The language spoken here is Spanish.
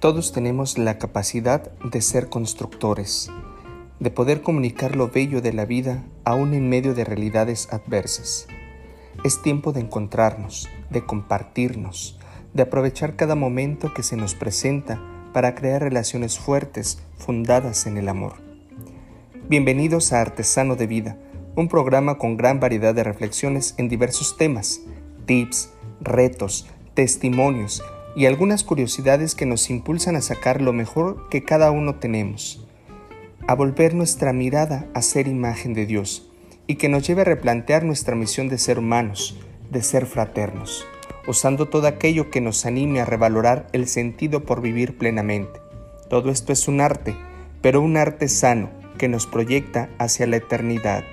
Todos tenemos la capacidad de ser constructores, de poder comunicar lo bello de la vida aún en medio de realidades adversas. Es tiempo de encontrarnos, de compartirnos, de aprovechar cada momento que se nos presenta para crear relaciones fuertes fundadas en el amor. Bienvenidos a Artesano de Vida, un programa con gran variedad de reflexiones en diversos temas, tips, retos, testimonios y algunas curiosidades que nos impulsan a sacar lo mejor que cada uno tenemos, a volver nuestra mirada a ser imagen de Dios y que nos lleve a replantear nuestra misión de ser humanos, de ser fraternos, usando todo aquello que nos anime a revalorar el sentido por vivir plenamente. Todo esto es un arte, pero un arte sano que nos proyecta hacia la eternidad.